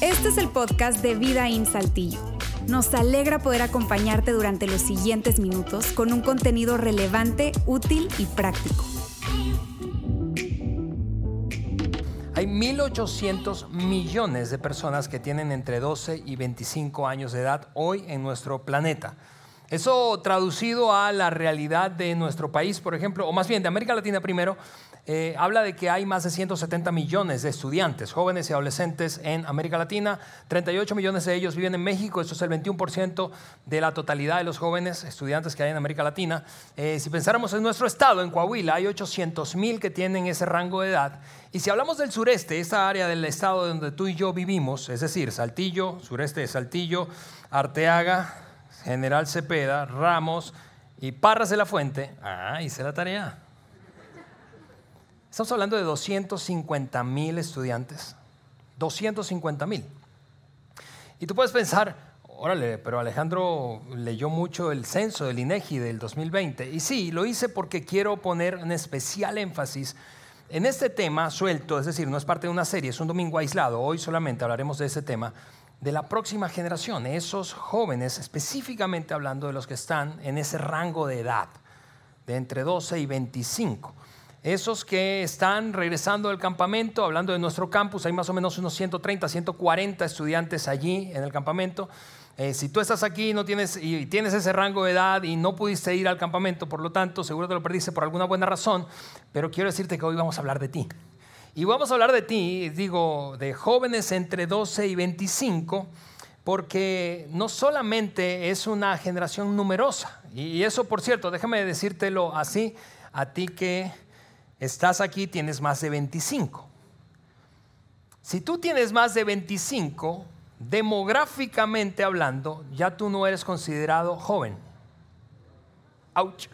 Este es el podcast de Vida en Saltillo. Nos alegra poder acompañarte durante los siguientes minutos con un contenido relevante, útil y práctico. Hay 1.800 millones de personas que tienen entre 12 y 25 años de edad hoy en nuestro planeta. Eso traducido a la realidad de nuestro país, por ejemplo, o más bien de América Latina primero, eh, habla de que hay más de 170 millones de estudiantes, jóvenes y adolescentes en América Latina. 38 millones de ellos viven en México, eso es el 21% de la totalidad de los jóvenes estudiantes que hay en América Latina. Eh, si pensáramos en nuestro estado, en Coahuila, hay 800 mil que tienen ese rango de edad. Y si hablamos del sureste, esta área del estado donde tú y yo vivimos, es decir, Saltillo, sureste de Saltillo, Arteaga, General Cepeda, Ramos y Parras de la Fuente, ah, hice la tarea. Estamos hablando de 250 mil estudiantes. 250 mil. Y tú puedes pensar, órale, pero Alejandro leyó mucho el censo del INEGI del 2020. Y sí, lo hice porque quiero poner un especial énfasis en este tema suelto, es decir, no es parte de una serie, es un domingo aislado. Hoy solamente hablaremos de ese tema, de la próxima generación, esos jóvenes, específicamente hablando de los que están en ese rango de edad, de entre 12 y 25 esos que están regresando del campamento, hablando de nuestro campus, hay más o menos unos 130, 140 estudiantes allí en el campamento. Eh, si tú estás aquí no tienes, y tienes ese rango de edad y no pudiste ir al campamento, por lo tanto, seguro te lo perdiste por alguna buena razón, pero quiero decirte que hoy vamos a hablar de ti. Y vamos a hablar de ti, digo, de jóvenes entre 12 y 25, porque no solamente es una generación numerosa, y eso, por cierto, déjame decírtelo así, a ti que estás aquí, tienes más de 25. Si tú tienes más de 25, demográficamente hablando, ya tú no eres considerado joven. Ouch.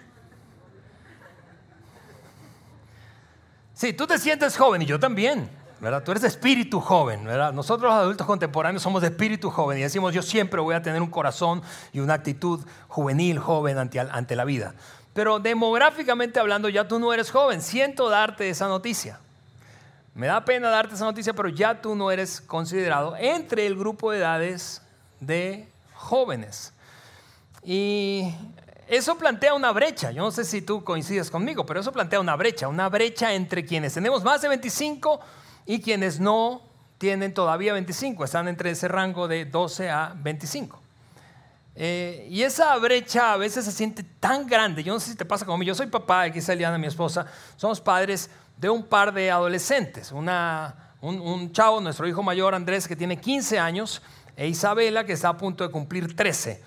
Sí, tú te sientes joven y yo también, ¿verdad? Tú eres de espíritu joven, ¿verdad? Nosotros los adultos contemporáneos somos de espíritu joven y decimos, yo siempre voy a tener un corazón y una actitud juvenil, joven ante la vida. Pero demográficamente hablando, ya tú no eres joven. Siento darte esa noticia. Me da pena darte esa noticia, pero ya tú no eres considerado entre el grupo de edades de jóvenes. Y eso plantea una brecha. Yo no sé si tú coincides conmigo, pero eso plantea una brecha. Una brecha entre quienes tenemos más de 25 y quienes no tienen todavía 25. Están entre ese rango de 12 a 25. Eh, y esa brecha a veces se siente tan grande. Yo no sé si te pasa mí. Yo soy papá, aquí está Eliana, mi esposa. Somos padres de un par de adolescentes. Una, un, un, chavo, nuestro hijo mayor Andrés, que tiene 15 años, e Isabela, que está a punto de cumplir 13.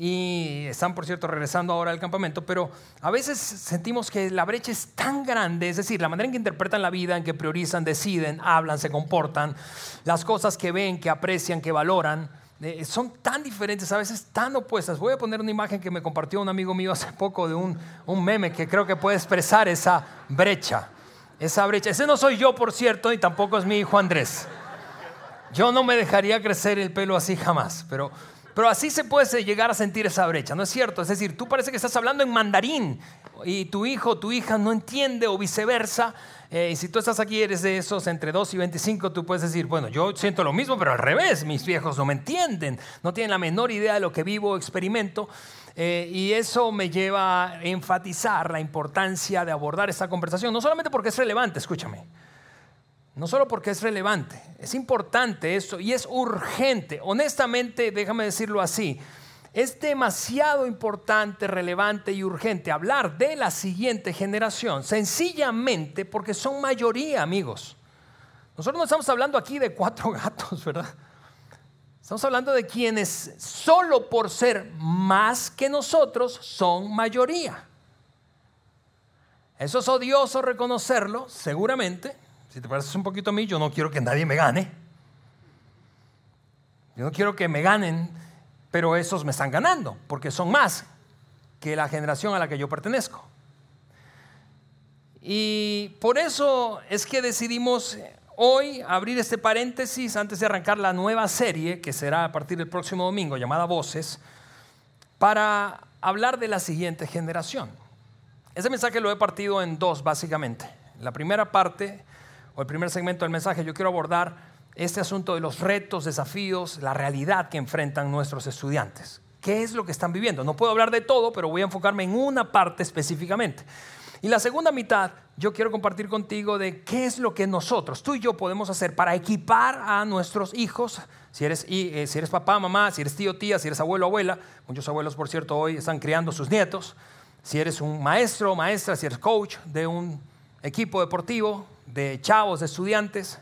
Y están, por cierto, regresando ahora al campamento. Pero a veces sentimos que la brecha es tan grande. Es decir, la manera en que interpretan la vida, en que priorizan, deciden, hablan, se comportan, las cosas que ven, que aprecian, que valoran eh, son tan diferentes, a veces tan opuestas. Voy a poner una imagen que me compartió un amigo mío hace poco de un, un meme que creo que puede expresar esa brecha. Esa brecha. Ese no soy yo, por cierto, y tampoco es mi hijo Andrés. Yo no me dejaría crecer el pelo así jamás, pero, pero así se puede llegar a sentir esa brecha, ¿no es cierto? Es decir, tú parece que estás hablando en mandarín y tu hijo tu hija no entiende o viceversa. Eh, y si tú estás aquí, eres de esos entre 2 y 25, tú puedes decir, bueno, yo siento lo mismo, pero al revés, mis viejos no me entienden, no tienen la menor idea de lo que vivo o experimento. Eh, y eso me lleva a enfatizar la importancia de abordar esta conversación, no solamente porque es relevante, escúchame, no solo porque es relevante, es importante esto y es urgente. Honestamente, déjame decirlo así, es demasiado importante, relevante y urgente hablar de la siguiente generación, sencillamente porque son mayoría, amigos. Nosotros no estamos hablando aquí de cuatro gatos, ¿verdad? Estamos hablando de quienes solo por ser más que nosotros son mayoría. Eso es odioso reconocerlo, seguramente. Si te pareces un poquito a mí, yo no quiero que nadie me gane. Yo no quiero que me ganen pero esos me están ganando, porque son más que la generación a la que yo pertenezco. Y por eso es que decidimos hoy abrir este paréntesis antes de arrancar la nueva serie, que será a partir del próximo domingo, llamada Voces, para hablar de la siguiente generación. Ese mensaje lo he partido en dos, básicamente. la primera parte o el primer segmento del mensaje yo quiero abordar este asunto de los retos, desafíos, la realidad que enfrentan nuestros estudiantes. ¿Qué es lo que están viviendo? No puedo hablar de todo, pero voy a enfocarme en una parte específicamente. Y la segunda mitad, yo quiero compartir contigo de qué es lo que nosotros, tú y yo, podemos hacer para equipar a nuestros hijos. Si eres, eh, si eres papá, mamá, si eres tío, tía, si eres abuelo, abuela. Muchos abuelos, por cierto, hoy están criando sus nietos. Si eres un maestro, maestra, si eres coach de un equipo deportivo, de chavos, de estudiantes.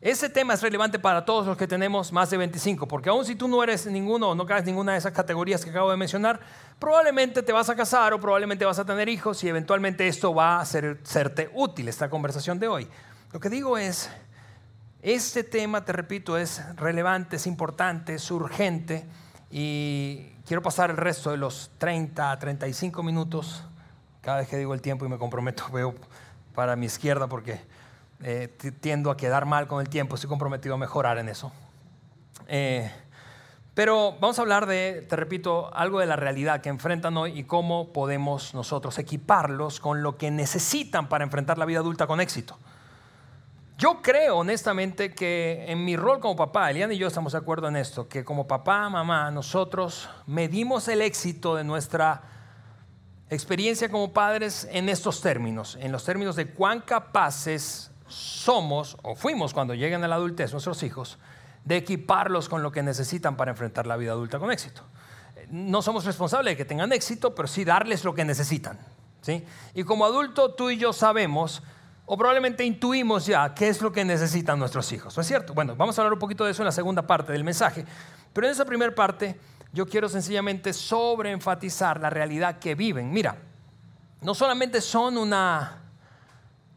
Ese tema es relevante para todos los que tenemos más de 25, porque aun si tú no eres ninguno o no caes ninguna de esas categorías que acabo de mencionar, probablemente te vas a casar o probablemente vas a tener hijos y eventualmente esto va a ser, serte útil, esta conversación de hoy. Lo que digo es, este tema, te repito, es relevante, es importante, es urgente y quiero pasar el resto de los 30, 35 minutos, cada vez que digo el tiempo y me comprometo, veo para mi izquierda porque eh, tiendo a quedar mal con el tiempo, estoy comprometido a mejorar en eso. Eh, pero vamos a hablar de, te repito, algo de la realidad que enfrentan hoy y cómo podemos nosotros equiparlos con lo que necesitan para enfrentar la vida adulta con éxito. Yo creo honestamente que en mi rol como papá, Eliana y yo estamos de acuerdo en esto, que como papá, mamá, nosotros medimos el éxito de nuestra experiencia como padres en estos términos, en los términos de cuán capaces somos o fuimos cuando lleguen a la adultez nuestros hijos, de equiparlos con lo que necesitan para enfrentar la vida adulta con éxito. No somos responsables de que tengan éxito, pero sí darles lo que necesitan. ¿sí? Y como adulto, tú y yo sabemos, o probablemente intuimos ya, qué es lo que necesitan nuestros hijos. ¿No es cierto? Bueno, vamos a hablar un poquito de eso en la segunda parte del mensaje. Pero en esa primera parte, yo quiero sencillamente sobreenfatizar la realidad que viven. Mira, no solamente son una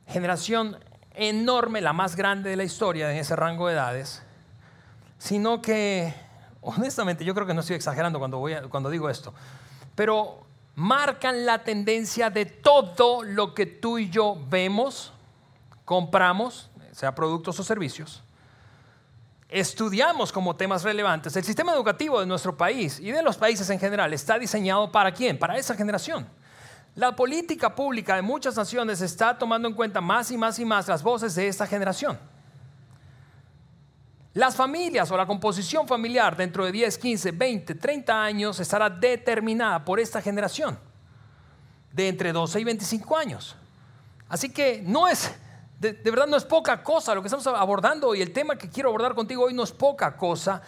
generación enorme, la más grande de la historia en ese rango de edades, sino que, honestamente, yo creo que no estoy exagerando cuando, digo esto, pero marcan la tendencia de todo lo que tú y yo vemos, compramos, sea productos o servicios, estudiamos como temas relevantes. El sistema educativo de nuestro país y de los países en general está diseñado para quién? Para esa generación. La política pública de muchas naciones está tomando en cuenta más y más y más las voces de esta generación. Las familias o la composición familiar dentro de 10, 15, 20, 30 años estará determinada por esta generación de entre 12 y 25 años. Así que no es, de, de verdad no es poca cosa lo que estamos abordando y el tema que quiero abordar contigo hoy no es poca cosa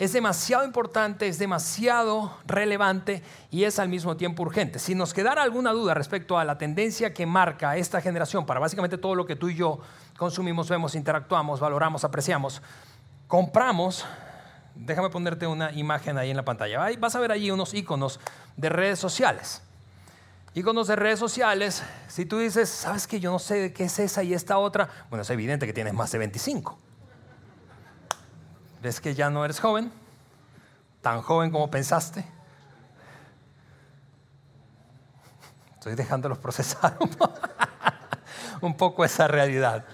es demasiado importante, es demasiado relevante y es al mismo tiempo urgente. Si nos quedara alguna duda respecto a la tendencia que marca esta generación para básicamente todo lo que tú y yo consumimos, vemos, interactuamos, valoramos, apreciamos, compramos, déjame ponerte una imagen ahí en la pantalla. Vas a ver allí unos iconos de redes sociales. Iconos de redes sociales, si tú dices, ¿sabes que yo no sé qué es esa y esta otra? Bueno, es evidente que tienes más de 25. ¿Ves que ya no eres joven? Tan joven como pensaste. Estoy dejándolos procesar un poco esa realidad.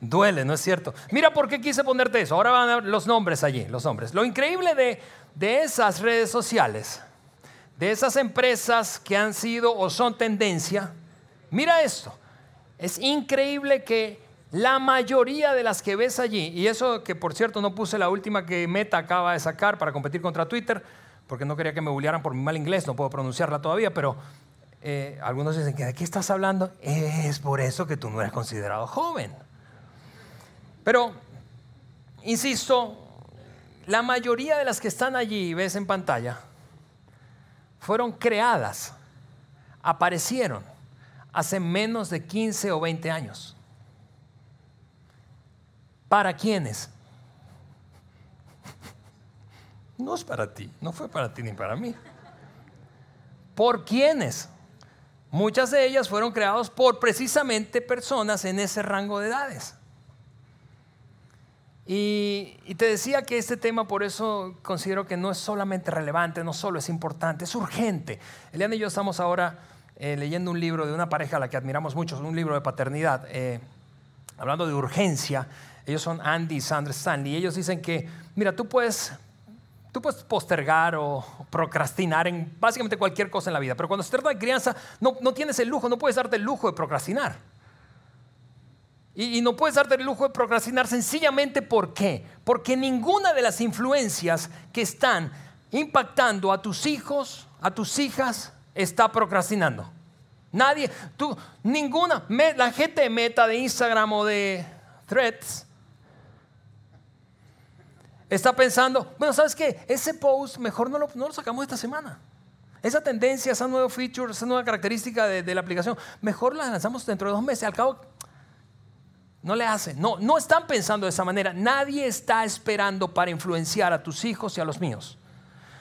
Duele, ¿no es cierto? Mira por qué quise ponerte eso. Ahora van a ver los nombres allí, los nombres. Lo increíble de, de esas redes sociales, de esas empresas que han sido o son tendencia, mira esto. Es increíble que la mayoría de las que ves allí, y eso que por cierto no puse la última que Meta acaba de sacar para competir contra Twitter, porque no quería que me bullearan por mi mal inglés, no puedo pronunciarla todavía, pero eh, algunos dicen que de qué estás hablando, es por eso que tú no eres considerado joven. Pero, insisto, la mayoría de las que están allí, ves en pantalla, fueron creadas, aparecieron hace menos de 15 o 20 años. ¿Para quiénes? No es para ti, no fue para ti ni para mí. ¿Por quiénes? Muchas de ellas fueron creadas por precisamente personas en ese rango de edades. Y, te decía que este tema por eso considero que no es solamente relevante, no solo es importante, es urgente. Eliana y yo estamos ahora eh, leyendo un libro de una pareja a la que admiramos mucho, un libro de paternidad, eh, hablando de urgencia. Ellos son Andy Sandra Stanley. Y ellos dicen que, mira, tú puedes, tú puedes postergar o procrastinar en básicamente cualquier cosa en la vida, pero cuando se trata de crianza no, no tienes el lujo, no puedes darte el lujo de procrastinar. Y, no puedes darte el lujo de procrastinar sencillamente ¿por? Porque ninguna de las influencias que están impactando a tus hijos, a tus hijas, está procrastinando. Nadie, tú, ninguna, la gente de Meta, de Instagram o de Threads, está pensando, bueno, ¿sabes qué? Ese post mejor no lo, no lo sacamos esta semana. Esa tendencia, esa nueva feature, esa nueva característica de, de, la aplicación, mejor la lanzamos dentro de dos meses. Al cabo, no le hacen. No, no están pensando de esa manera. Nadie está esperando para influenciar a tus hijos y a los míos.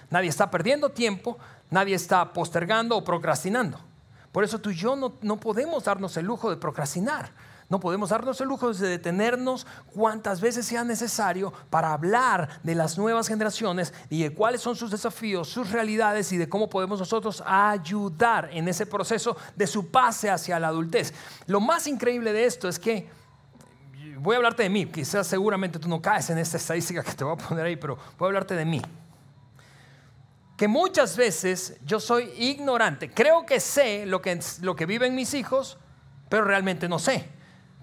Nadie está perdiendo tiempo, nadie está postergando o procrastinando. Por eso tú y yo no, no podemos darnos el lujo de procrastinar. No podemos darnos el lujo de detenernos cuantas veces sea necesario para hablar de las nuevas generaciones y de cuáles son sus desafíos, sus realidades y de cómo podemos nosotros ayudar en ese proceso de su pase hacia la adultez. Lo más increíble de esto es que voy a hablarte de mí, quizás seguramente tú no caes en esta estadística que te voy a poner ahí, pero voy a hablarte de mí que muchas veces yo soy ignorante. Creo que sé lo que, lo que viven mis hijos, pero realmente no sé.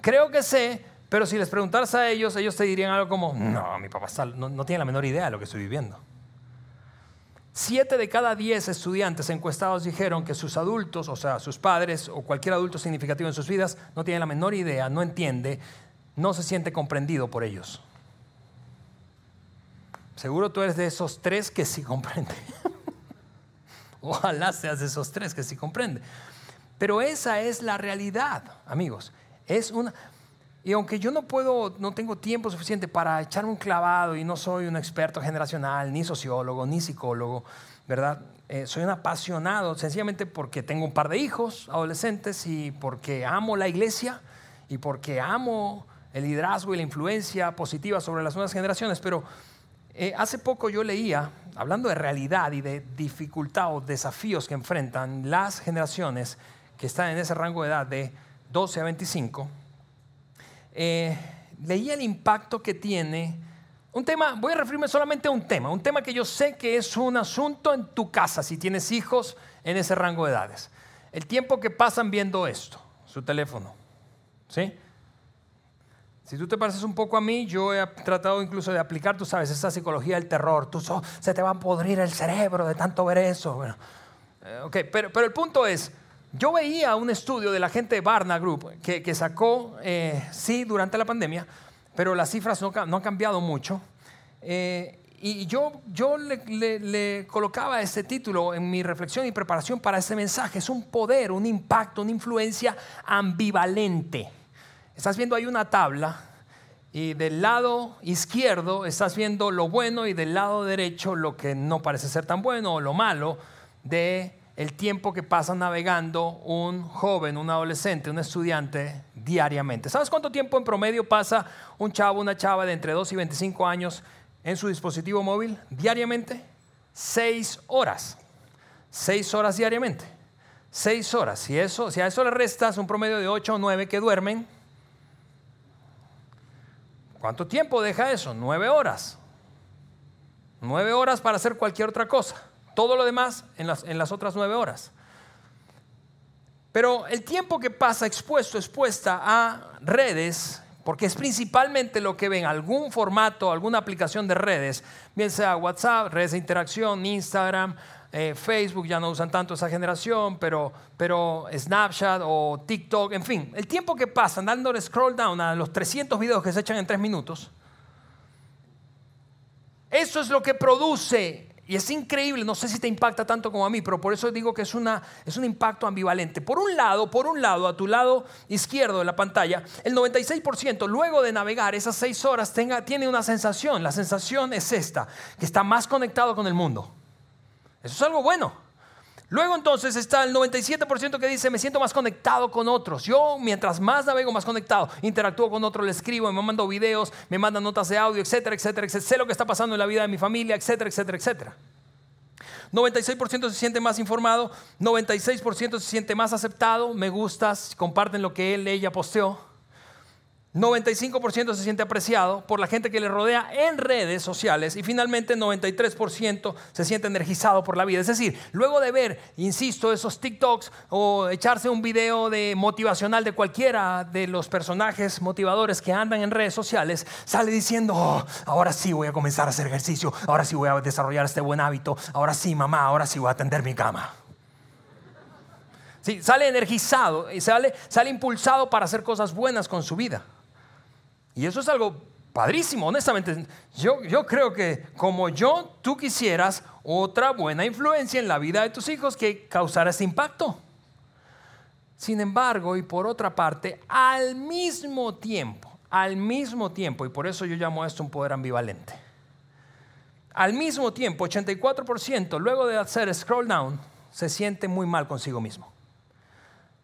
Creo que sé, pero si les preguntaras a ellos, ellos te dirían algo como, no, mi papá no, no tiene la menor idea de lo que estoy viviendo. Siete de cada diez estudiantes encuestados dijeron que sus adultos, o sea, sus padres o cualquier adulto significativo en sus vidas, no tiene la menor idea, no entiende, no se siente comprendido por ellos. Seguro tú eres de esos tres que sí comprende. Ojalá seas de esos tres que sí comprende. Pero esa es la realidad, amigos. Es una y aunque yo no puedo, no tengo tiempo suficiente para echar un clavado y no soy un experto generacional, ni sociólogo, ni psicólogo, ¿verdad? Eh, soy un apasionado sencillamente porque tengo un par de hijos adolescentes y porque amo la iglesia y porque amo el liderazgo y la influencia positiva sobre las nuevas generaciones. Pero eh, hace poco yo leía, hablando de realidad y de dificultad o desafíos que enfrentan las generaciones que están en ese rango de edad de 12 a 25, eh, leía el impacto que tiene un tema, voy a referirme solamente a un tema, un tema que yo sé que es un asunto en tu casa si tienes hijos en ese rango de edades. El tiempo que pasan viendo esto, su teléfono. ¿Sí? Si tú te pareces un poco a mí, yo he tratado incluso de aplicar, tú sabes, esa psicología del terror. Tú se te va a podrir el cerebro de tanto ver eso. Bueno, eh, pero, pero el punto es, yo veía un estudio de la gente de Barna Group que, sacó, eh, sí, durante la pandemia, pero las cifras no, han cambiado mucho. Eh, y yo, yo le, le, colocaba este título en mi reflexión y preparación para ese mensaje. Es un poder, un impacto, una influencia ambivalente. Estás viendo ahí una tabla y del lado izquierdo estás viendo lo bueno y del lado derecho lo que no parece ser tan bueno o lo malo de el tiempo que pasa navegando un joven, un adolescente, un estudiante diariamente. ¿Sabes cuánto tiempo en promedio pasa un chavo, una chava de entre 2 y 25 años en su dispositivo móvil diariamente? Seis horas. Seis horas diariamente. Seis horas. Si, eso, si a eso le restas un promedio de 8 o 9 que duermen, ¿Cuánto tiempo deja eso? Nueve horas. Nueve horas para hacer cualquier otra cosa. Todo lo demás en las, otras nueve horas. Pero el tiempo que pasa expuesto, expuesta a redes, porque es principalmente lo que ven, algún formato, alguna aplicación de redes, bien sea WhatsApp, redes de interacción, Instagram, eh, Facebook ya no usan tanto esa generación, pero, pero Snapchat o TikTok, en fin, el tiempo que pasan dándole scroll down a los 300 videos que se echan en 3 minutos, eso es lo que produce, y es increíble, no sé si te impacta tanto como a mí, pero por eso digo que es, una, es un impacto ambivalente. Por un lado, por un lado, a tu lado izquierdo de la pantalla, el 96% luego de navegar esas 6 horas tenga, tiene una sensación, la sensación es esta, que está más conectado con el mundo. Eso es algo bueno. Luego entonces está el 97% que dice, me siento más conectado con otros. Yo mientras más navego, más conectado. Interactúo con otros, le escribo, me mando videos, me mandan notas de audio, etcétera, etcétera, etcétera. Sé lo que está pasando en la vida de mi familia, etcétera, etcétera, etcétera. 96% se siente más informado, 96% se siente más aceptado, me gustas, comparten lo que él, ella posteó. 95% se siente apreciado por la gente que le rodea en redes sociales y finalmente 93% se siente energizado por la vida. Es decir, luego de ver, insisto, esos TikToks o echarse un video de motivacional de cualquiera de los personajes motivadores que andan en redes sociales, sale diciendo, oh, ahora sí voy a comenzar a hacer ejercicio, ahora sí voy a desarrollar este buen hábito, ahora sí mamá, ahora sí voy a atender mi cama. Sí, sale energizado y sale, sale impulsado para hacer cosas buenas con su vida. Y eso es algo padrísimo, honestamente. Yo, yo creo que como yo, tú quisieras otra buena influencia en la vida de tus hijos que causara ese impacto. Sin embargo, y por otra parte, al mismo tiempo, al mismo tiempo, y por eso yo llamo esto un poder ambivalente. Al mismo tiempo, 84% luego de hacer scroll down se siente muy mal consigo mismo.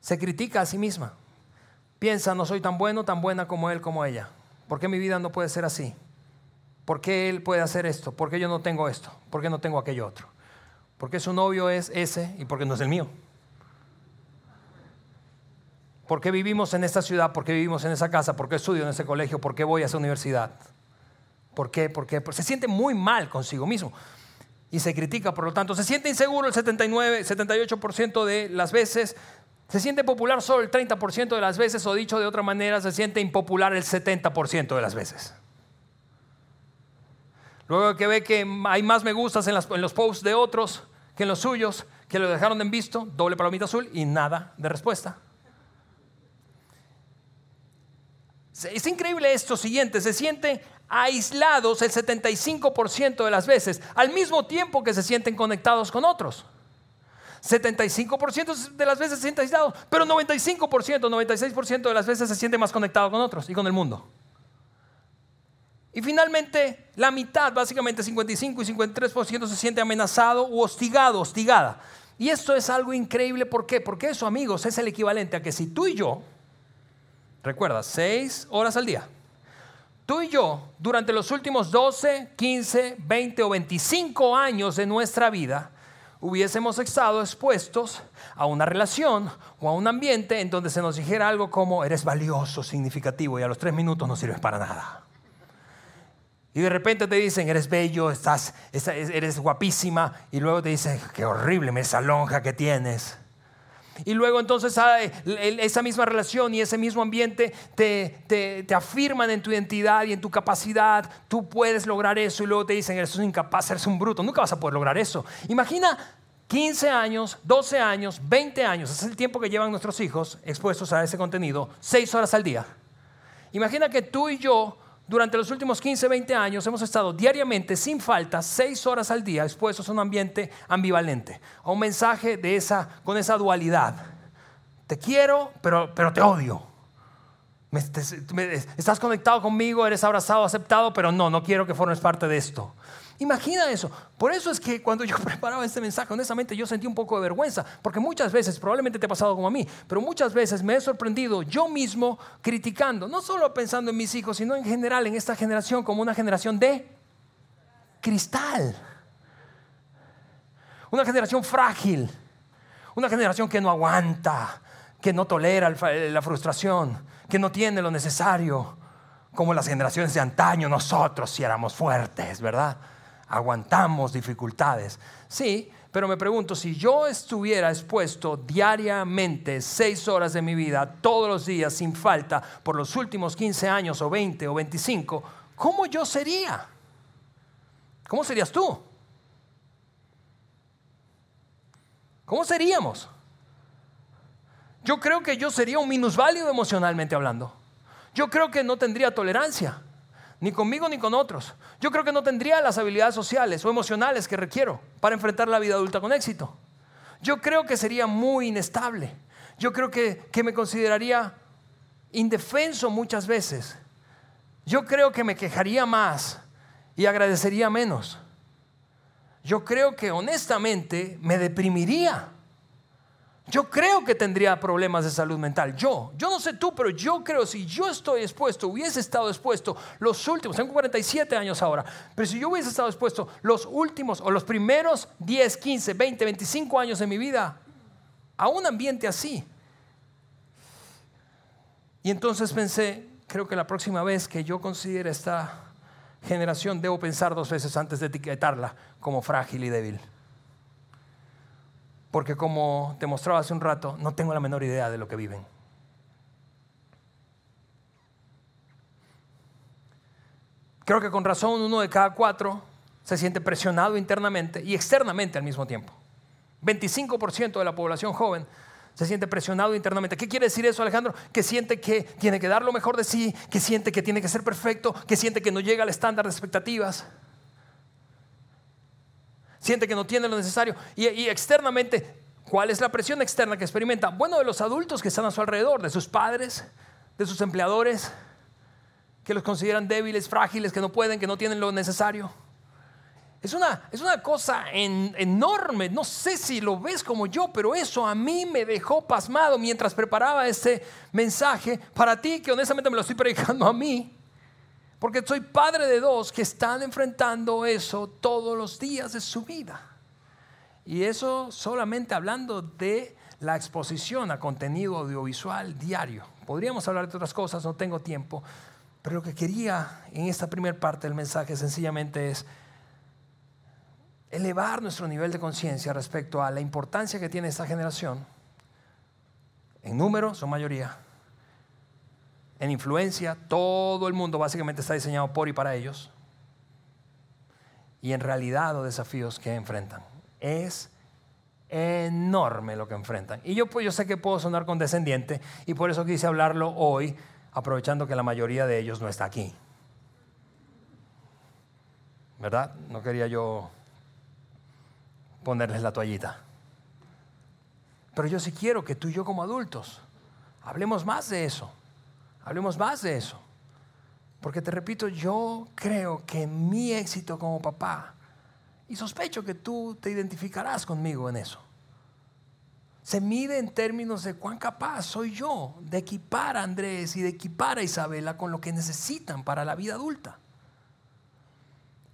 Se critica a sí misma. Piensa, no soy tan bueno, tan buena como él, como ella. ¿Por qué mi vida no puede ser así? ¿Por qué él puede hacer esto? ¿Por qué yo no tengo esto? ¿Por qué no tengo aquello otro? ¿Por qué su novio es ese y por qué no es el mío? ¿Por qué vivimos en esta ciudad? ¿Por qué vivimos en esa casa? ¿Por qué estudio en ese colegio? ¿Por qué voy a esa universidad? ¿Por qué? ¿Por qué? se siente muy mal consigo mismo y se critica, por lo tanto, se siente inseguro el 79, 78% de las veces, se siente popular solo el 30% de las veces o dicho de otra manera, se siente impopular el 70% de las veces. Luego que ve que hay más me gustas en, los posts de otros que en los suyos, que lo dejaron en visto, doble palomita azul y nada de respuesta. Es increíble esto siguiente, se siente aislados el 75% de las veces, al mismo tiempo que se sienten conectados con otros. 75% de las veces se siente aislado, pero 95%, 96% de las veces se siente más conectado con otros y con el mundo. Y finalmente, la mitad, básicamente 55 y 53% se siente amenazado u hostigado, hostigada. Y esto es algo increíble, ¿por qué? Porque eso, amigos, es el equivalente a que si tú y yo, recuerda, 6 horas al día, tú y yo, durante los últimos 12, 15, 20 o 25 años de nuestra vida, hubiésemos estado expuestos a una relación o a un ambiente en donde se nos dijera algo como eres valioso, significativo y a los tres minutos no sirves para nada. Y de repente te dicen, eres bello, estás, eres guapísima, y luego te dicen, qué horrible esa lonja que tienes. Y luego entonces ah, esa misma relación y ese mismo ambiente te, te, afirman en tu identidad y en tu capacidad. Tú puedes lograr eso y luego te dicen, eres un incapaz, eres un bruto. Nunca vas a poder lograr eso. Imagina 15 años, 12 años, 20 años. es el tiempo que llevan nuestros hijos expuestos a ese contenido. 6 horas al día. Imagina que tú y yo durante los últimos 15, 20 años hemos estado diariamente, sin falta, seis horas al día expuestos a un ambiente ambivalente, a un mensaje de esa, con esa dualidad. Te quiero, pero, pero te odio. estás conectado conmigo, eres abrazado, aceptado, pero no, no quiero que formes parte de esto. Imagina eso. Por eso es que cuando yo preparaba este mensaje, honestamente yo sentí un poco de vergüenza, porque muchas veces, probablemente te ha pasado como a mí, pero muchas veces me he sorprendido yo mismo criticando, no solo pensando en mis hijos, sino en general en esta generación como una generación de cristal. Una generación frágil, una generación que no aguanta, que no tolera la frustración, que no tiene lo necesario, como las generaciones de antaño, nosotros si éramos fuertes, ¿verdad? Aguantamos dificultades. Sí, pero me pregunto, si yo estuviera expuesto diariamente seis horas de mi vida, todos los días, sin falta, por los últimos 15 años o 20 o 25, ¿cómo yo sería? ¿Cómo serías tú? ¿Cómo seríamos? Yo creo que yo sería un minusválido emocionalmente hablando. Yo creo que no tendría tolerancia ni conmigo ni con otros. Yo creo que no tendría las habilidades sociales o emocionales que requiero para enfrentar la vida adulta con éxito. Yo creo que sería muy inestable. Yo creo que, que me consideraría indefenso muchas veces. Yo creo que me quejaría más y agradecería menos. Yo creo que honestamente me deprimiría. Yo creo que tendría problemas de salud mental. Yo, yo no sé tú, pero yo creo si yo estoy expuesto, hubiese estado expuesto los últimos, tengo 47 años ahora, pero si yo hubiese estado expuesto los últimos o los primeros 10, 15, 20, 25 años de mi vida a un ambiente así. Y entonces pensé, creo que la próxima vez que yo considere esta generación debo pensar dos veces antes de etiquetarla como frágil y débil. Porque como te mostraba hace un rato, no tengo la menor idea de lo que viven. Creo que con razón uno de cada cuatro se siente presionado internamente y externamente al mismo tiempo. 25% de la población joven se siente presionado internamente. ¿Qué quiere decir eso, Alejandro? Que siente que tiene que dar lo mejor de sí, que siente que tiene que ser perfecto, que siente que no llega al estándar de expectativas. Siente que no tiene lo necesario. Y, externamente, ¿cuál es la presión externa que experimenta? Bueno, de los adultos que están a su alrededor, de sus padres, de sus empleadores, que los consideran débiles, frágiles, que no pueden, que no tienen lo necesario. Es una, es una cosa enorme, no sé si lo ves como yo, pero eso a mí me dejó pasmado mientras preparaba este mensaje para ti, que honestamente me lo estoy predicando a mí, porque soy padre de dos que están enfrentando eso todos los días de su vida. Y eso solamente hablando de la exposición a contenido audiovisual diario. Podríamos hablar de otras cosas, no tengo tiempo, pero lo que quería en esta primera parte del mensaje sencillamente es elevar nuestro nivel de conciencia respecto a la importancia que tiene esta generación, en número, su mayoría, en influencia, todo el mundo básicamente está diseñado por y para ellos, y en realidad los desafíos que enfrentan. Es enorme lo que enfrentan. Y yo, pues, yo sé que puedo sonar condescendiente y por eso quise hablarlo hoy aprovechando que la mayoría de ellos no está aquí. ¿Verdad? No quería yo ponerles la toallita. Pero yo sí quiero que tú y yo como adultos hablemos más de eso. Hablemos más de eso. Porque te repito, yo creo que mi éxito como papá, y sospecho que tú te identificarás conmigo en eso, se mide en términos de cuán capaz soy yo de equipar a Andrés y de equipar a Isabela con lo que necesitan para la vida adulta.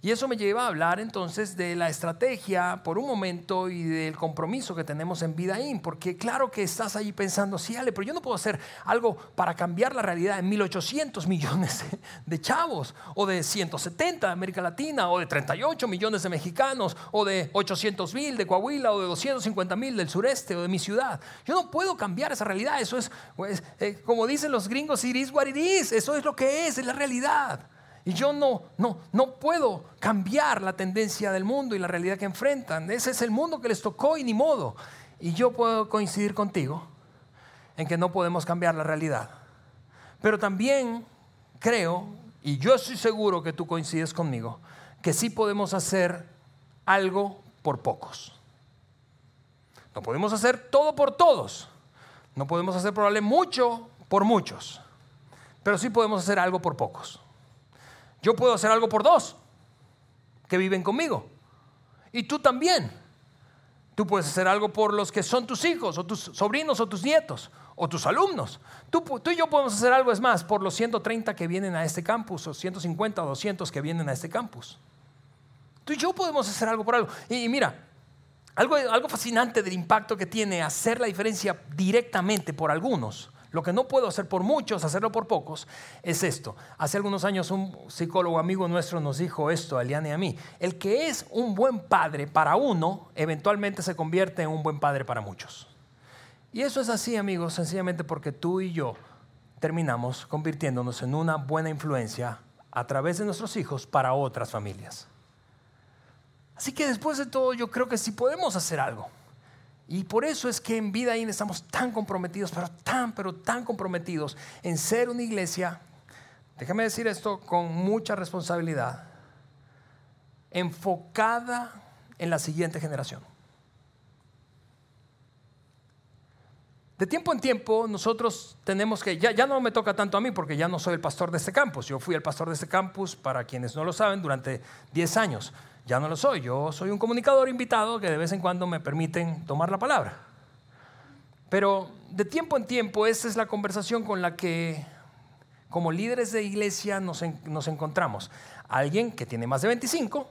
Y eso me lleva a hablar entonces de la estrategia por un momento y del compromiso que tenemos en Vidaín, porque claro que estás ahí pensando, sí, Ale, pero yo no puedo hacer algo para cambiar la realidad en 1800 millones de chavos, o de 170 de América Latina, o de 38 millones de mexicanos, o de 800 mil de Coahuila, o de 250 mil del sureste, o de mi ciudad. Yo no puedo cambiar esa realidad, eso es, pues, eh, como dicen los gringos, it is, eso es lo que es, es la realidad. Y yo no, no, no puedo cambiar la tendencia del mundo y la realidad que enfrentan. Ese es el mundo que les tocó y ni modo. Y yo puedo coincidir contigo en que no podemos cambiar la realidad. Pero también creo, y yo estoy seguro que tú coincides conmigo, que sí podemos hacer algo por pocos. No podemos hacer todo por todos. No podemos hacer probablemente mucho por muchos. Pero sí podemos hacer algo por pocos. Yo puedo hacer algo por dos que viven conmigo. Y tú también. Tú puedes hacer algo por los que son tus hijos, o tus sobrinos, o tus nietos, o tus alumnos. Tú, y yo podemos hacer algo, es más, por los 130 que vienen a este campus, o 150 o 200 que vienen a este campus. Tú y yo podemos hacer algo por algo. Y, y mira, algo, algo fascinante del impacto que tiene hacer la diferencia directamente por algunos lo que no puedo hacer por muchos, hacerlo por pocos, es esto. Hace algunos años un psicólogo amigo nuestro nos dijo esto, a Eliane y a mí. El que es un buen padre para uno, eventualmente se convierte en un buen padre para muchos. Y eso es así, amigos, sencillamente porque tú y yo terminamos convirtiéndonos en una buena influencia a través de nuestros hijos para otras familias. Así que después de todo, yo creo que sí podemos hacer algo. Y por eso es que en Vida estamos tan comprometidos, pero tan, pero tan comprometidos en ser una iglesia, déjame decir esto con mucha responsabilidad, enfocada en la siguiente generación. De tiempo en tiempo nosotros tenemos que, ya, ya no me toca tanto a mí porque ya no soy el pastor de este campus, yo fui el pastor de este campus, para quienes no lo saben, durante 10 años ya no lo soy. Yo soy un comunicador invitado que de vez en cuando me permiten tomar la palabra. Pero de tiempo en tiempo, esta es la conversación con la que como líderes de iglesia nos, nos encontramos. Alguien que tiene más de 25,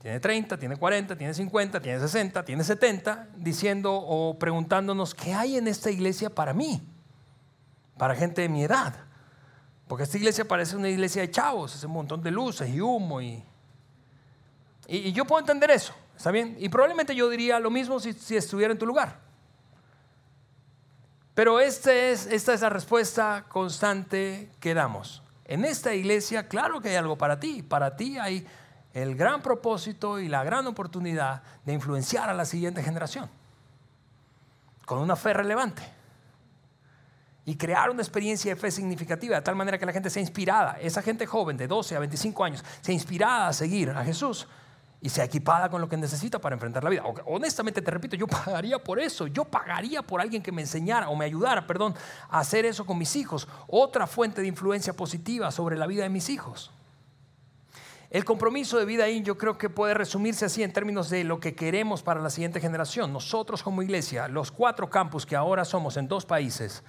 tiene 30, tiene 40, tiene 50, tiene 60, tiene 70, diciendo o preguntándonos, ¿qué hay en esta iglesia para mí? Para gente de mi edad. Porque esta iglesia parece una iglesia de chavos, es un montón de luces y humo. Y, y, yo puedo entender eso, ¿está bien? Y probablemente yo diría lo mismo si, si estuviera en tu lugar. Pero este es, esta es la respuesta constante que damos. En esta iglesia, claro que hay algo para ti. Para ti hay el gran propósito y la gran oportunidad de influenciar a la siguiente generación con una fe relevante y crear una experiencia de fe significativa de tal manera que la gente sea inspirada, esa gente joven de 12 a 25 años, sea inspirada a seguir a Jesús y sea equipada con lo que necesita para enfrentar la vida. Honestamente te repito, yo pagaría por eso, yo pagaría por alguien que me enseñara o me ayudara, perdón, a hacer eso con mis hijos, otra fuente de influencia positiva sobre la vida de mis hijos. El compromiso de vida ahí yo creo que puede resumirse así en términos de lo que queremos para la siguiente generación. Nosotros como iglesia, los cuatro campus que ahora somos en dos países,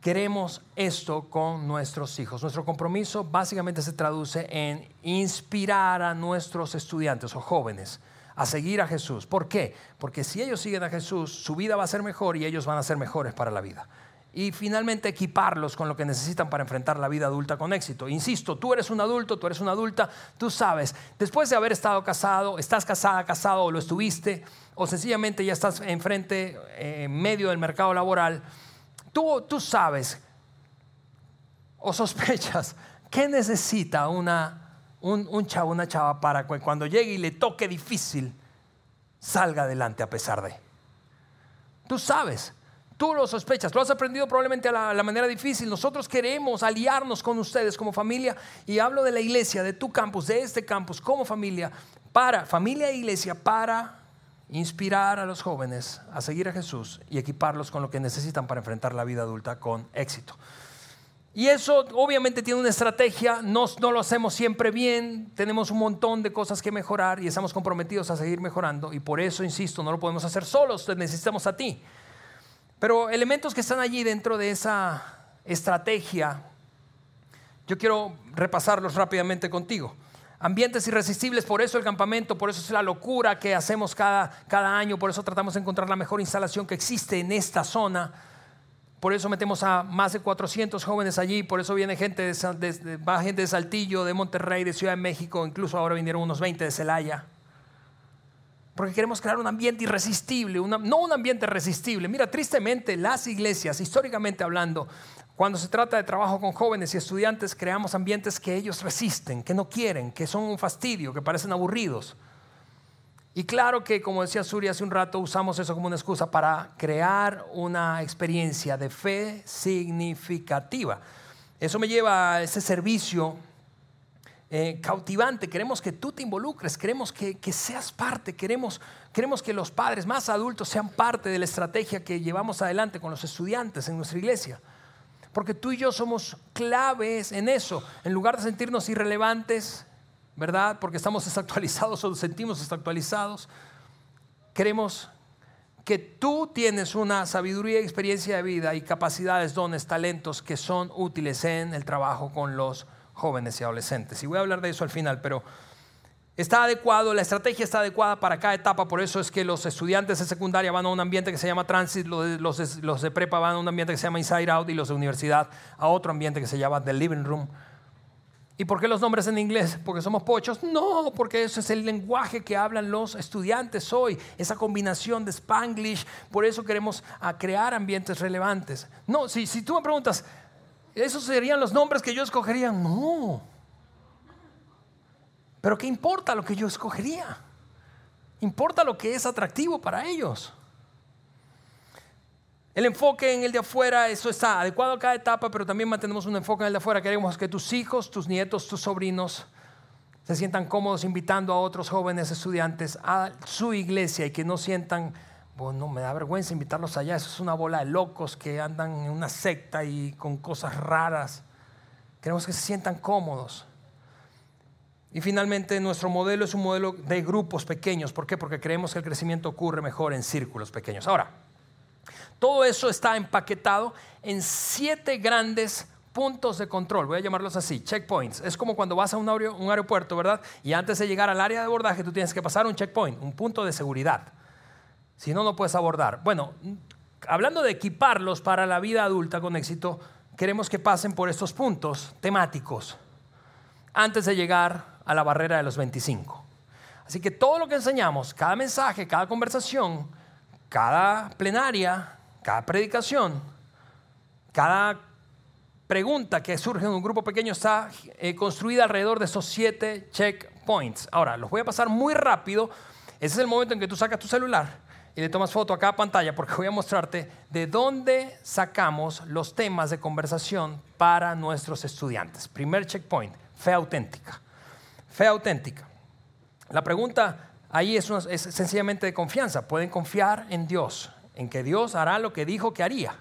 queremos esto con nuestros hijos. Nuestro compromiso básicamente se traduce en inspirar a nuestros estudiantes o jóvenes a seguir a Jesús. ¿Por qué? Porque si ellos siguen a Jesús, su vida va a ser mejor y ellos van a ser mejores para la vida y finalmente equiparlos con lo que necesitan para enfrentar la vida adulta con éxito. Insisto, tú eres un adulto, tú eres una adulta, tú sabes, después de haber estado casado, estás casada, casado o lo estuviste, o sencillamente ya estás enfrente, eh, en medio del mercado laboral, tú, tú sabes o sospechas qué necesita una, un, un chavo, una chava para que cuando llegue y le toque difícil, salga adelante a pesar de. Tú sabes. Tú lo sospechas, lo has aprendido probablemente a la, manera difícil. Nosotros queremos aliarnos con ustedes como familia y hablo de la iglesia, de tu campus, de este campus, como familia, para, familia e iglesia, para inspirar a los jóvenes a seguir a Jesús y equiparlos con lo que necesitan para enfrentar la vida adulta con éxito. Y eso obviamente tiene una estrategia, no, no, lo hacemos siempre bien, tenemos un montón de cosas que mejorar y estamos comprometidos a seguir mejorando y por eso, insisto, no lo podemos hacer solos, necesitamos a ti. Pero elementos que están allí dentro de esa estrategia, yo quiero repasarlos rápidamente contigo. Ambientes irresistibles, por eso el campamento, por eso es la locura que hacemos cada, cada año, por eso tratamos de encontrar la mejor instalación que existe en esta zona. Por eso metemos a más de 400 jóvenes allí, por eso viene gente de, va gente de Saltillo, de Monterrey, de Ciudad de México, incluso ahora vinieron unos 20 de Celaya. Porque queremos crear un ambiente irresistible, no un ambiente resistible. Mira, tristemente las iglesias, históricamente hablando, cuando se trata de trabajo con jóvenes y estudiantes, creamos ambientes que ellos resisten, que no quieren, que son un fastidio, que parecen aburridos. Y claro que, como decía Suri hace un rato, usamos eso como una excusa para crear una experiencia de fe significativa. Eso me lleva a ese servicio eh, cautivante, queremos que tú te involucres, queremos que, seas parte, queremos, queremos que los padres más adultos sean parte de la estrategia que llevamos adelante con los estudiantes en nuestra iglesia. Porque tú y yo somos claves en eso. En lugar de sentirnos irrelevantes, ¿verdad? Porque estamos desactualizados o nos sentimos desactualizados, queremos que tú tienes una sabiduría, experiencia de vida y capacidades, dones, talentos que son útiles en el trabajo con los jóvenes y adolescentes. Y voy a hablar de eso al final, pero está adecuado, la estrategia está adecuada para cada etapa, por eso es que los estudiantes de secundaria van a un ambiente que se llama transit, los de, los prepa van a un ambiente que se llama inside out y los de universidad a otro ambiente que se llama the living room. ¿Y por qué los nombres en inglés? ¿Porque somos pochos? No, porque eso es el lenguaje que hablan los estudiantes hoy, esa combinación de spanglish, por eso queremos crear ambientes relevantes. No, si, si tú me preguntas, ¿Esos serían los nombres que yo escogería? No. Pero ¿qué importa lo que yo escogería? Importa lo que es atractivo para ellos. El enfoque en el de afuera, eso está adecuado a cada etapa, pero también mantenemos un enfoque en el de afuera. Queremos que tus hijos, tus nietos, tus sobrinos se sientan cómodos invitando a otros jóvenes estudiantes a su iglesia y que no sientan bueno, me da vergüenza invitarlos allá. Eso es una bola de locos que andan en una secta y con cosas raras. Queremos que se sientan cómodos. Y finalmente nuestro modelo es un modelo de grupos pequeños. ¿Por qué? Porque creemos que el crecimiento ocurre mejor en círculos pequeños. Ahora, todo eso está empaquetado en siete grandes puntos de control. Voy a llamarlos así, checkpoints. Es como cuando vas a un aeropuerto, ¿verdad? Y antes de llegar al área de abordaje tú tienes que pasar un checkpoint, un punto de seguridad. Si no, no puedes abordar. Bueno, hablando de equiparlos para la vida adulta con éxito, queremos que pasen por estos puntos temáticos antes de llegar a la barrera de los 25. Así que todo lo que enseñamos, cada mensaje, cada conversación, cada plenaria, cada predicación, cada pregunta que surge en un grupo pequeño está eh, construida alrededor de esos siete checkpoints. Ahora, los voy a pasar muy rápido. Ese es el momento en que tú sacas tu celular y le tomas foto a cada pantalla porque voy a mostrarte de dónde sacamos los temas de conversación para nuestros estudiantes. Primer checkpoint, fe auténtica. Fe auténtica. La pregunta ahí es, es sencillamente de confianza. Pueden confiar en Dios, en que Dios hará lo que dijo que haría,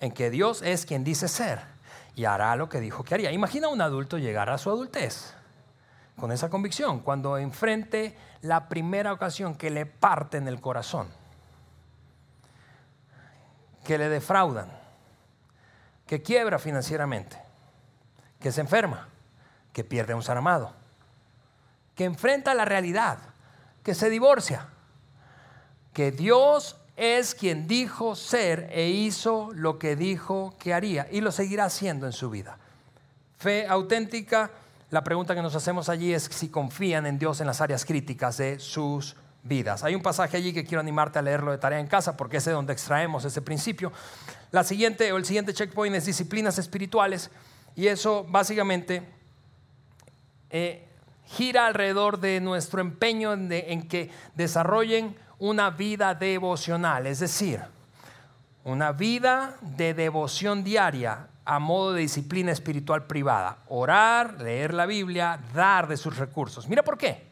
en que Dios es quien dice ser y hará lo que dijo que haría. Imagina un adulto llegar a su adultez con esa convicción cuando enfrente la primera ocasión que le parte en el corazón que le defraudan, que quiebra financieramente, que se enferma, que pierde a un ser amado, que enfrenta la realidad, que se divorcia, que Dios es quien dijo ser e hizo lo que dijo que haría y lo seguirá haciendo en su vida. Fe auténtica, la pregunta que nos hacemos allí es si confían en Dios en las áreas críticas de sus vidas. Hay un pasaje allí que quiero animarte a leerlo de tarea en casa porque es de donde extraemos ese principio. La siguiente o el siguiente checkpoint es disciplinas espirituales y eso básicamente eh, gira alrededor de nuestro empeño en que desarrollen una vida devocional, es decir, una vida de devoción diaria a modo de disciplina espiritual privada. Orar, leer la Biblia, dar de sus recursos. Mira por qué.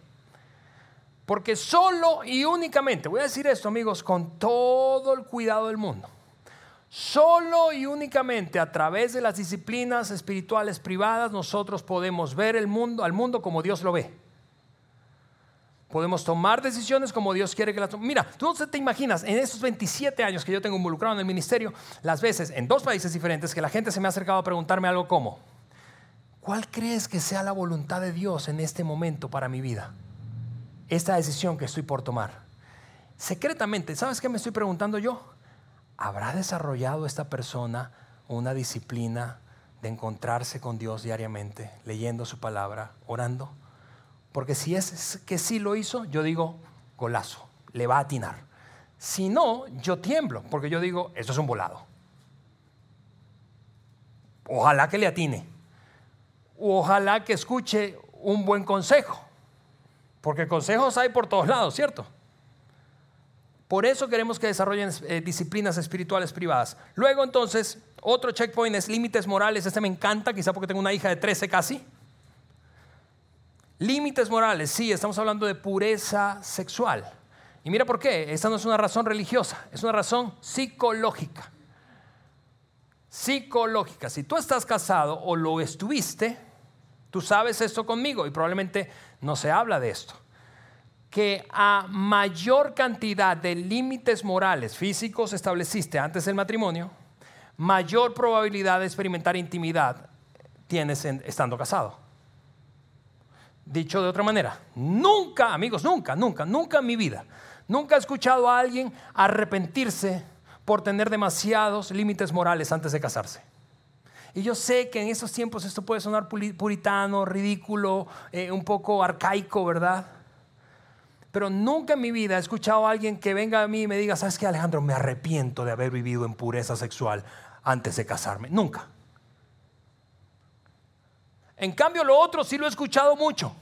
Porque solo y únicamente, voy a decir esto amigos, con todo el cuidado del mundo, solo y únicamente a través de las disciplinas espirituales privadas nosotros podemos ver el mundo, al mundo como Dios lo ve. Podemos tomar decisiones como Dios quiere que las tomemos. Mira, tú no te imaginas, en esos 27 años que yo tengo involucrado en el ministerio, las veces en dos países diferentes que la gente se me ha acercado a preguntarme algo como, ¿cuál crees que sea la voluntad de Dios en este momento para mi vida? Esta decisión que estoy por tomar. Secretamente, ¿sabes qué me estoy preguntando yo? ¿Habrá desarrollado esta persona una disciplina de encontrarse con Dios diariamente, leyendo su palabra, orando? Porque si es que sí lo hizo, yo digo, golazo, le va a atinar. Si no, yo tiemblo, porque yo digo, esto es un volado. Ojalá que le atine. Ojalá que escuche un buen consejo. Porque consejos hay por todos lados, ¿cierto? Por eso queremos que desarrollen eh, disciplinas espirituales privadas. Luego entonces, otro checkpoint es límites morales. Este me encanta, quizá porque tengo una hija de 13 casi. Límites morales, sí, estamos hablando de pureza sexual. Y mira por qué, esta no es una razón religiosa, es una razón psicológica. Psicológica. Si tú estás casado o lo estuviste, tú sabes esto conmigo y probablemente no se habla de esto. Que a mayor cantidad de límites morales físicos estableciste antes del matrimonio, mayor probabilidad de experimentar intimidad tienes estando casado. Dicho de otra manera, nunca, amigos, nunca, nunca, nunca en mi vida, nunca he escuchado a alguien arrepentirse por tener demasiados límites morales antes de casarse. Y yo sé que en estos tiempos esto puede sonar puritano, ridículo, eh, un poco arcaico, ¿verdad? Pero nunca en mi vida he escuchado a alguien que venga a mí y me diga, ¿sabes qué, Alejandro? Me arrepiento de haber vivido en pureza sexual antes de casarme. Nunca. En cambio, lo otro sí lo he escuchado mucho.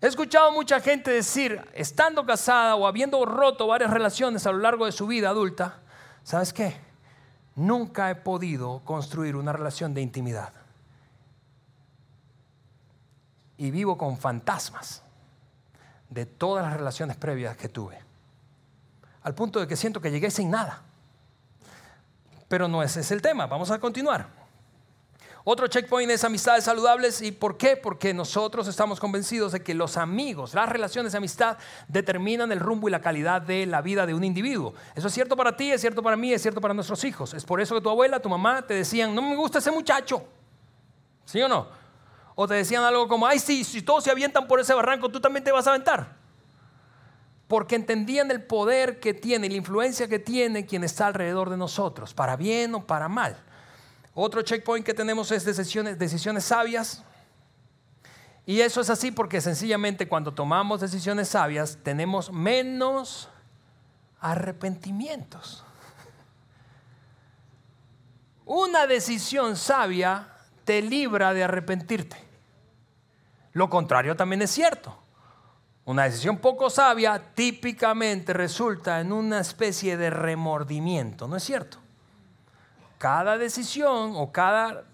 He escuchado mucha gente decir, estando casada o habiendo roto varias relaciones a lo largo de su vida adulta, ¿sabes qué? Nunca he podido construir una relación de intimidad. Y vivo con fantasmas de todas las relaciones previas que tuve. Al punto de que siento que llegué sin nada. Pero no ese es el tema. Vamos a continuar. Otro checkpoint es amistades saludables. ¿Y por qué? Porque nosotros estamos convencidos de que los amigos, las relaciones de amistad determinan el rumbo y la calidad de la vida de un individuo. Eso es cierto para ti, es cierto para mí, es cierto para nuestros hijos. Es por eso que tu abuela, tu mamá te decían, no me gusta ese muchacho. ¿Sí o no? O te decían algo como, ay, sí, si todos se avientan por ese barranco, tú también te vas a aventar. Porque entendían el poder que tiene la influencia que tiene quien está alrededor de nosotros, para bien o para mal. Otro checkpoint que tenemos es decisiones, decisiones sabias. Y eso es así porque sencillamente cuando tomamos decisiones sabias tenemos menos arrepentimientos. Una decisión sabia te libra de arrepentirte. Lo contrario también es cierto. Una decisión poco sabia típicamente resulta en una especie de remordimiento, ¿no es cierto? Cada decisión o cada,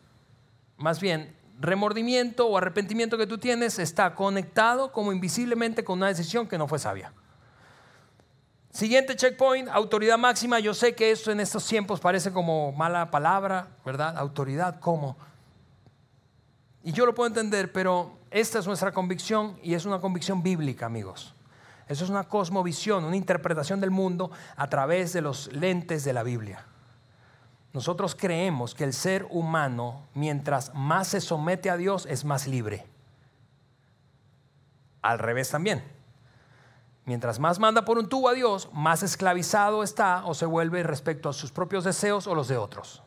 más bien, remordimiento o arrepentimiento que tú tienes está conectado como invisiblemente con una decisión que no fue sabia. Siguiente checkpoint, autoridad máxima. Yo sé que esto en estos tiempos parece como mala palabra, ¿verdad? Autoridad, ¿cómo? Y yo lo puedo entender, pero esta es nuestra convicción y es una convicción bíblica, amigos. Eso es una cosmovisión, una interpretación del mundo a través de los lentes de la Biblia. Nosotros creemos que el ser humano, mientras más se somete a Dios, es más libre. Al revés también. Mientras más manda por un tubo a Dios, más esclavizado está o se vuelve respecto a sus propios deseos o los de otros.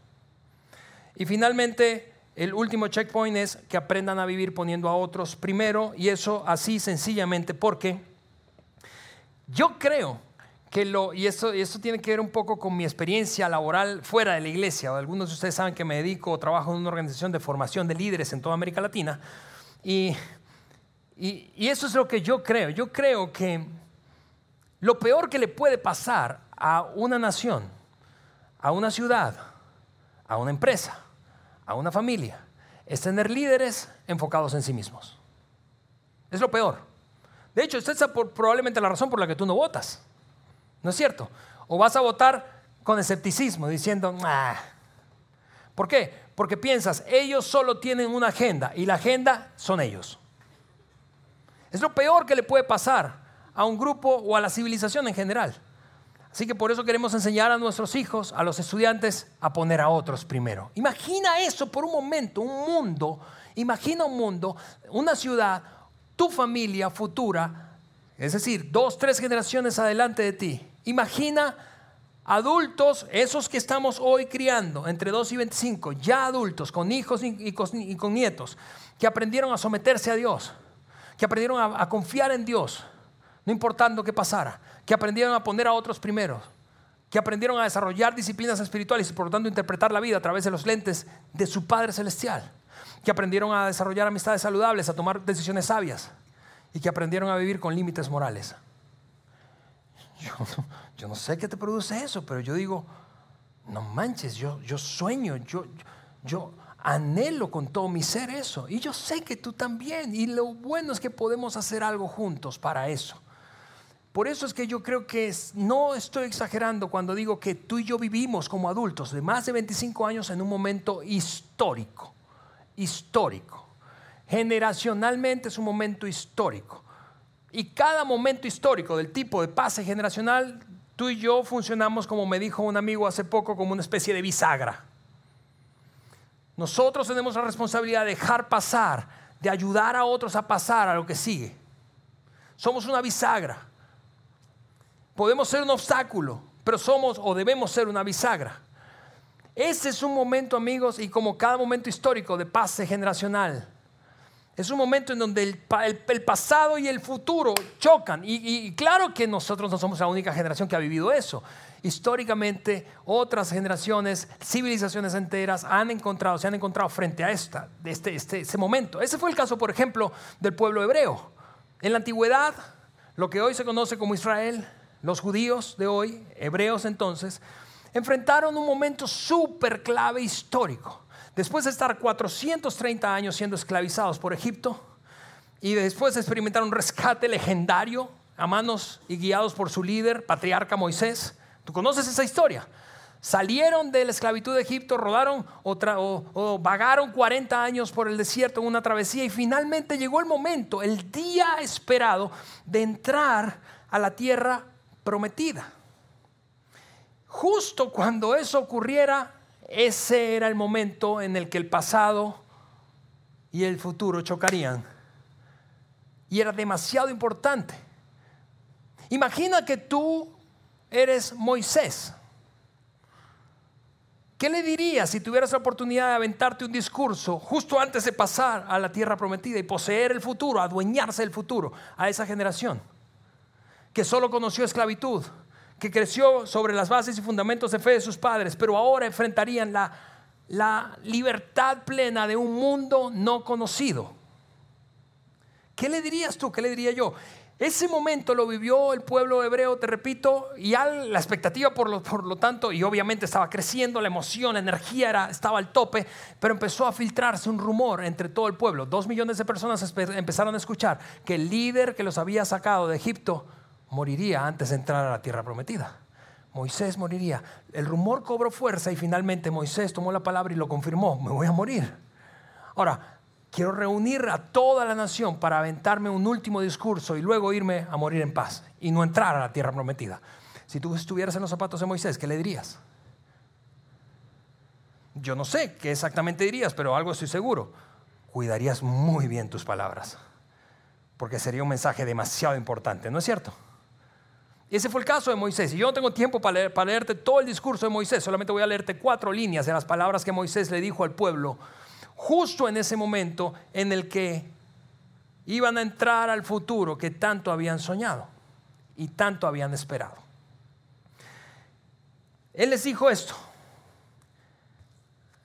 Y finalmente, el último checkpoint es que aprendan a vivir poniendo a otros primero, y eso así sencillamente porque yo creo que lo, y esto tiene que ver un poco con mi experiencia laboral fuera de la iglesia. Algunos de ustedes saben que me dedico, o trabajo en una organización de formación de líderes en toda América Latina, y, y, y eso es lo que yo creo. Yo creo que lo peor que le puede pasar a una nación, a una ciudad, a una empresa, a una familia, es tener líderes enfocados en sí mismos. Es lo peor. De hecho, esta es probablemente la razón por la que tú no votas. ¿No es cierto? O vas a votar con escepticismo, diciendo, ah. ¿por qué? Porque piensas, ellos solo tienen una agenda y la agenda son ellos. Es lo peor que le puede pasar a un grupo o a la civilización en general. Así que por eso queremos enseñar a nuestros hijos, a los estudiantes, a poner a otros primero. Imagina eso por un momento, un mundo, imagina un mundo, una ciudad, tu familia futura, es decir, dos, tres generaciones adelante de ti. Imagina adultos, esos que estamos hoy criando, entre 2 y 25, ya adultos, con hijos y con, nietos, que aprendieron a someterse a Dios, que aprendieron a confiar en Dios no importando qué pasara, que aprendieron a poner a otros primero, que aprendieron a desarrollar disciplinas espirituales y por lo tanto interpretar la vida a través de los lentes de su Padre Celestial, que aprendieron a desarrollar amistades saludables, a tomar decisiones sabias y que aprendieron a vivir con límites morales. Yo, no sé qué te produce eso, pero yo digo, no manches, yo, yo sueño, yo, yo anhelo con todo mi ser eso. Y yo sé que tú también. Y lo bueno es que podemos hacer algo juntos para eso. Por eso es que yo creo que no estoy exagerando cuando digo que tú y yo vivimos como adultos de más de 25 años en un momento histórico, histórico. Generacionalmente es un momento histórico. Y cada momento histórico del tipo de pase generacional, tú y yo funcionamos como me dijo un amigo hace poco, como una especie de bisagra. Nosotros tenemos la responsabilidad de dejar pasar, de ayudar a otros a pasar a lo que sigue. Somos una bisagra. Podemos ser un obstáculo, pero somos o debemos ser una bisagra. Ese es un momento, amigos, y como cada momento histórico de paz generacional, es un momento en donde el, pasado y el futuro chocan. Y, claro que nosotros no somos la única generación que ha vivido eso. Históricamente, otras generaciones, civilizaciones enteras han encontrado, se han encontrado frente a esta, este, este, este momento. Ese fue el caso, por ejemplo, del pueblo hebreo. En la antigüedad, lo que hoy se conoce como Israel, los judíos de hoy, hebreos entonces, enfrentaron un momento súper clave histórico. Después de estar 430 años siendo esclavizados por Egipto y después de experimentar un rescate legendario a manos y guiados por su líder, patriarca Moisés, tú conoces esa historia. Salieron de la esclavitud de Egipto, rodaron o, o, vagaron 40 años por el desierto en una travesía y finalmente llegó el momento, el día esperado de entrar a la tierra prometida. Justo cuando eso ocurriera, ese era el momento en el que el pasado y el futuro chocarían. Y era demasiado importante. Imagina que tú eres Moisés. ¿Qué le dirías si tuvieras la oportunidad de aventarte un discurso justo antes de pasar a la tierra prometida y poseer el futuro, adueñarse del futuro a esa generación que solo conoció esclavitud, que creció sobre las bases y fundamentos de fe de sus padres, pero ahora enfrentarían la, la libertad plena de un mundo no conocido? ¿Qué le dirías tú? ¿Qué le diría yo? Ese momento lo vivió el pueblo hebreo, te repito, y la expectativa por lo, por lo, tanto, y obviamente estaba creciendo, la emoción, la energía era, estaba al tope, pero empezó a filtrarse un rumor entre todo el pueblo. Dos millones de personas empezaron a escuchar que el líder que los había sacado de Egipto moriría antes de entrar a la tierra prometida. Moisés moriría. El rumor cobró fuerza y finalmente Moisés tomó la palabra y lo confirmó, me voy a morir. Ahora, Quiero reunir a toda la nación para aventarme un último discurso y luego irme a morir en paz y no entrar a la tierra prometida. Si tú estuvieras en los zapatos de Moisés, ¿qué le dirías? Yo no sé qué exactamente dirías, pero algo estoy seguro. Cuidarías muy bien tus palabras, porque sería un mensaje demasiado importante, ¿no es cierto? Y ese fue el caso de Moisés. Y yo no tengo tiempo para, leer, para leerte todo el discurso de Moisés, solamente voy a leerte cuatro líneas de las palabras que Moisés le dijo al pueblo justo en ese momento en el que iban a entrar al futuro que tanto habían soñado y tanto habían esperado. Él les dijo esto.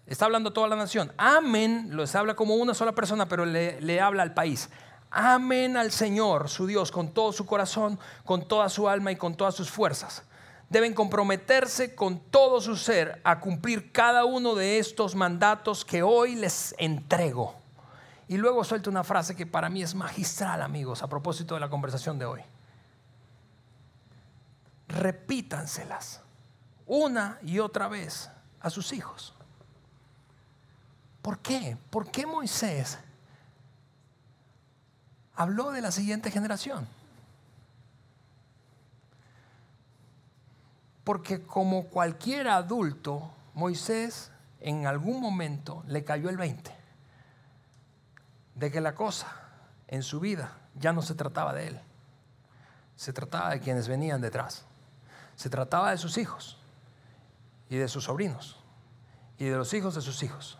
Está hablando toda la nación. Amén, lo habla como una sola persona, pero le, le habla al país. Amén al Señor, su Dios, con todo su corazón, con toda su alma y con todas sus fuerzas deben comprometerse con todo su ser a cumplir cada uno de estos mandatos que hoy les entrego. Y luego suelta una frase que para mí es magistral, amigos, a propósito de la conversación de hoy. Repítanselas una y otra vez a sus hijos. ¿Por qué? ¿Por qué Moisés habló de la siguiente generación? Porque como cualquier adulto, Moisés en algún momento le cayó el 20 de que la cosa en su vida ya no se trataba de él, se trataba de quienes venían detrás, se trataba de sus hijos y de sus sobrinos y de los hijos de sus hijos.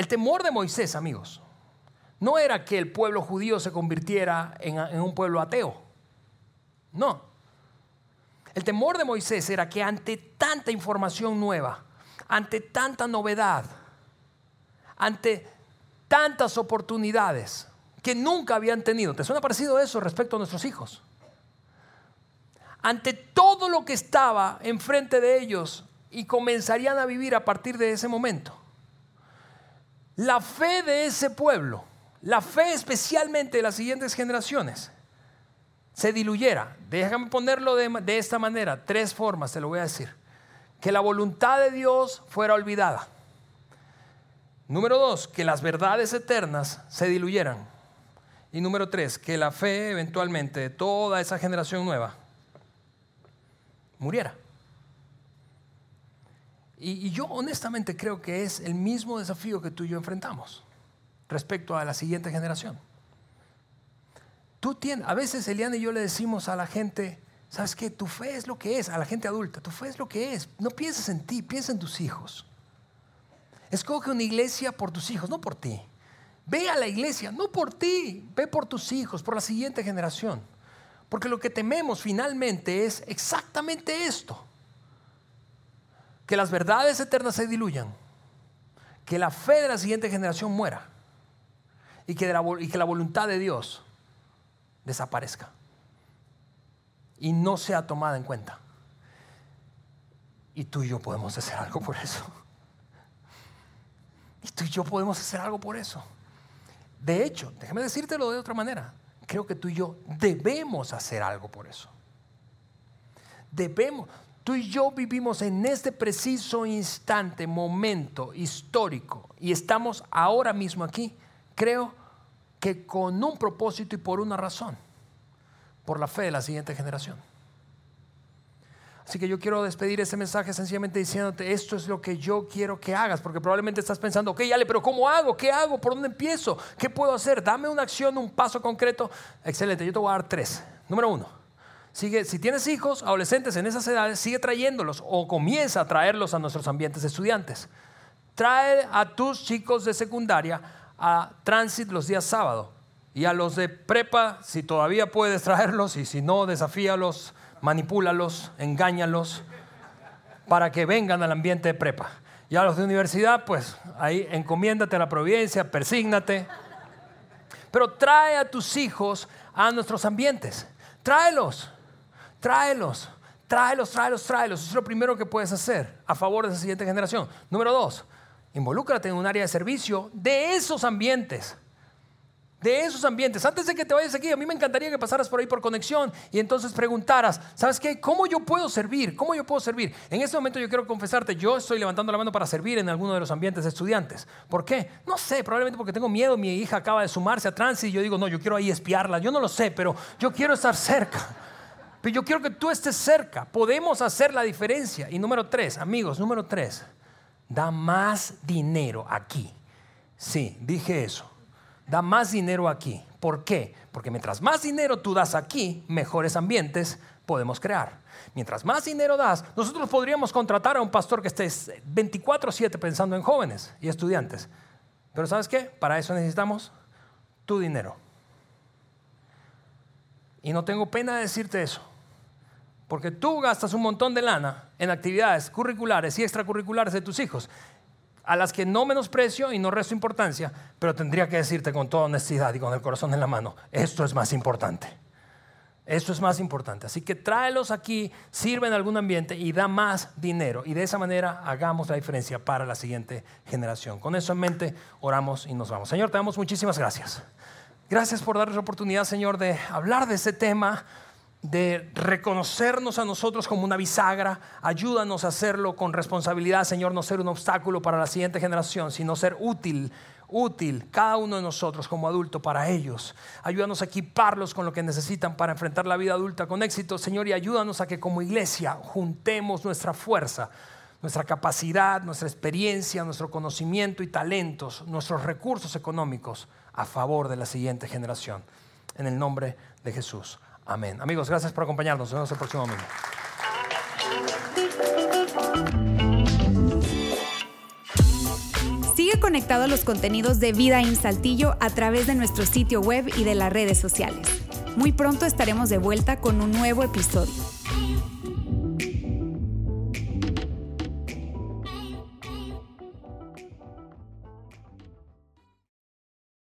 El temor de Moisés, amigos, no era que el pueblo judío se convirtiera en, un pueblo ateo. No. El temor de Moisés era que ante tanta información nueva, ante tanta novedad, ante tantas oportunidades que nunca habían tenido, ¿te suena parecido eso respecto a nuestros hijos? Ante todo lo que estaba enfrente de ellos y comenzarían a vivir a partir de ese momento, la fe de ese pueblo, la fe especialmente de las siguientes generaciones, se diluyera. Déjame ponerlo de, esta manera, tres formas, te lo voy a decir. Que la voluntad de Dios fuera olvidada. Número dos, que las verdades eternas se diluyeran. Y número tres, que la fe eventualmente de toda esa generación nueva muriera. Y, yo honestamente creo que es el mismo desafío que tú y yo enfrentamos respecto a la siguiente generación. Tú tienes, a veces Eliana y yo le decimos a la gente, ¿sabes qué? Tu fe es lo que es, a la gente adulta, tu fe es lo que es. No pienses en ti, piensa en tus hijos. Escoge una iglesia por tus hijos, no por ti. Ve a la iglesia, no por ti, ve por tus hijos, por la siguiente generación. Porque lo que tememos finalmente es exactamente esto. Que las verdades eternas se diluyan. Que la fe de la siguiente generación muera. Y que, que la voluntad de Dios desaparezca y no sea tomada en cuenta. Y tú y yo podemos hacer algo por eso. Y tú y yo podemos hacer algo por eso. De hecho, déjame decírtelo de otra manera. Creo que tú y yo debemos hacer algo por eso. Debemos. Tú y yo vivimos en este preciso instante, momento histórico, y estamos ahora mismo aquí, creo, que con un propósito y por una razón, por la fe de la siguiente generación. Así que yo quiero despedir este mensaje sencillamente diciéndote, esto es lo que yo quiero que hagas, porque probablemente estás pensando, ok, Ale, pero ¿cómo hago? ¿Qué hago? ¿Por dónde empiezo? ¿Qué puedo hacer? Dame una acción, un paso concreto. Excelente, yo te voy a dar tres. Número uno, Sigue, si tienes hijos, adolescentes en esas edades, sigue trayéndolos o comienza a traerlos a nuestros ambientes de estudiantes. Trae a tus chicos de secundaria a Transit los días sábado. Y a los de prepa, si todavía puedes traerlos, y si no, desafíalos, manipúlalos, engáñalos, para que vengan al ambiente de prepa. Y a los de universidad, pues ahí encomiéndate a la providencia, persígnate. Pero trae a tus hijos a nuestros ambientes. Tráelos, tráelos, tráelos, tráelos, tráelos. Eso es lo primero que puedes hacer a favor de esa siguiente generación. Número dos, involúcrate en un área de servicio de esos ambientes de esos ambientes. Antes de que te vayas aquí, a mí me encantaría que pasaras por ahí por conexión y entonces preguntaras, ¿sabes qué? ¿Cómo yo puedo servir? ¿Cómo yo puedo servir? En este momento yo quiero confesarte, yo estoy levantando la mano para servir en alguno de los ambientes de estudiantes. ¿Por qué? No sé, probablemente porque tengo miedo, mi hija acaba de sumarse a trans y yo digo, no, yo quiero ahí espiarla, yo no lo sé, pero yo quiero estar cerca. Pero yo quiero que tú estés cerca, podemos hacer la diferencia. Y número tres, amigos, número tres, da más dinero aquí. Sí, dije eso da más dinero aquí. ¿Por qué? Porque mientras más dinero tú das aquí, mejores ambientes podemos crear. Mientras más dinero das, nosotros podríamos contratar a un pastor que esté 24/7 pensando en jóvenes y estudiantes. Pero ¿sabes qué? Para eso necesitamos tu dinero. Y no tengo pena de decirte eso. Porque tú gastas un montón de lana en actividades curriculares y extracurriculares de tus hijos a las que no menosprecio y no resto importancia, pero tendría que decirte con toda honestidad y con el corazón en la mano, esto es más importante. Esto es más importante. Así que tráelos aquí, sirve en algún ambiente y da más dinero. Y de esa manera hagamos la diferencia para la siguiente generación. Con eso en mente, oramos y nos vamos. Señor, te damos muchísimas gracias. Gracias por darnos la oportunidad, Señor, de hablar de ese tema de reconocernos a nosotros como una bisagra. Ayúdanos a hacerlo con responsabilidad, Señor, no ser un obstáculo para la siguiente generación, sino ser útil, útil cada uno de nosotros como adulto para ellos. Ayúdanos a equiparlos con lo que necesitan para enfrentar la vida adulta con éxito, Señor, y ayúdanos a que como iglesia juntemos nuestra fuerza, nuestra capacidad, nuestra experiencia, nuestro conocimiento y talentos, nuestros recursos económicos a favor de la siguiente generación. En el nombre de Jesús. Amén. Amigos, gracias por acompañarnos. Nos vemos el próximo domingo. Sigue conectado a los contenidos de Vida en Saltillo a través de nuestro sitio web y de las redes sociales. Muy pronto estaremos de vuelta con un nuevo episodio.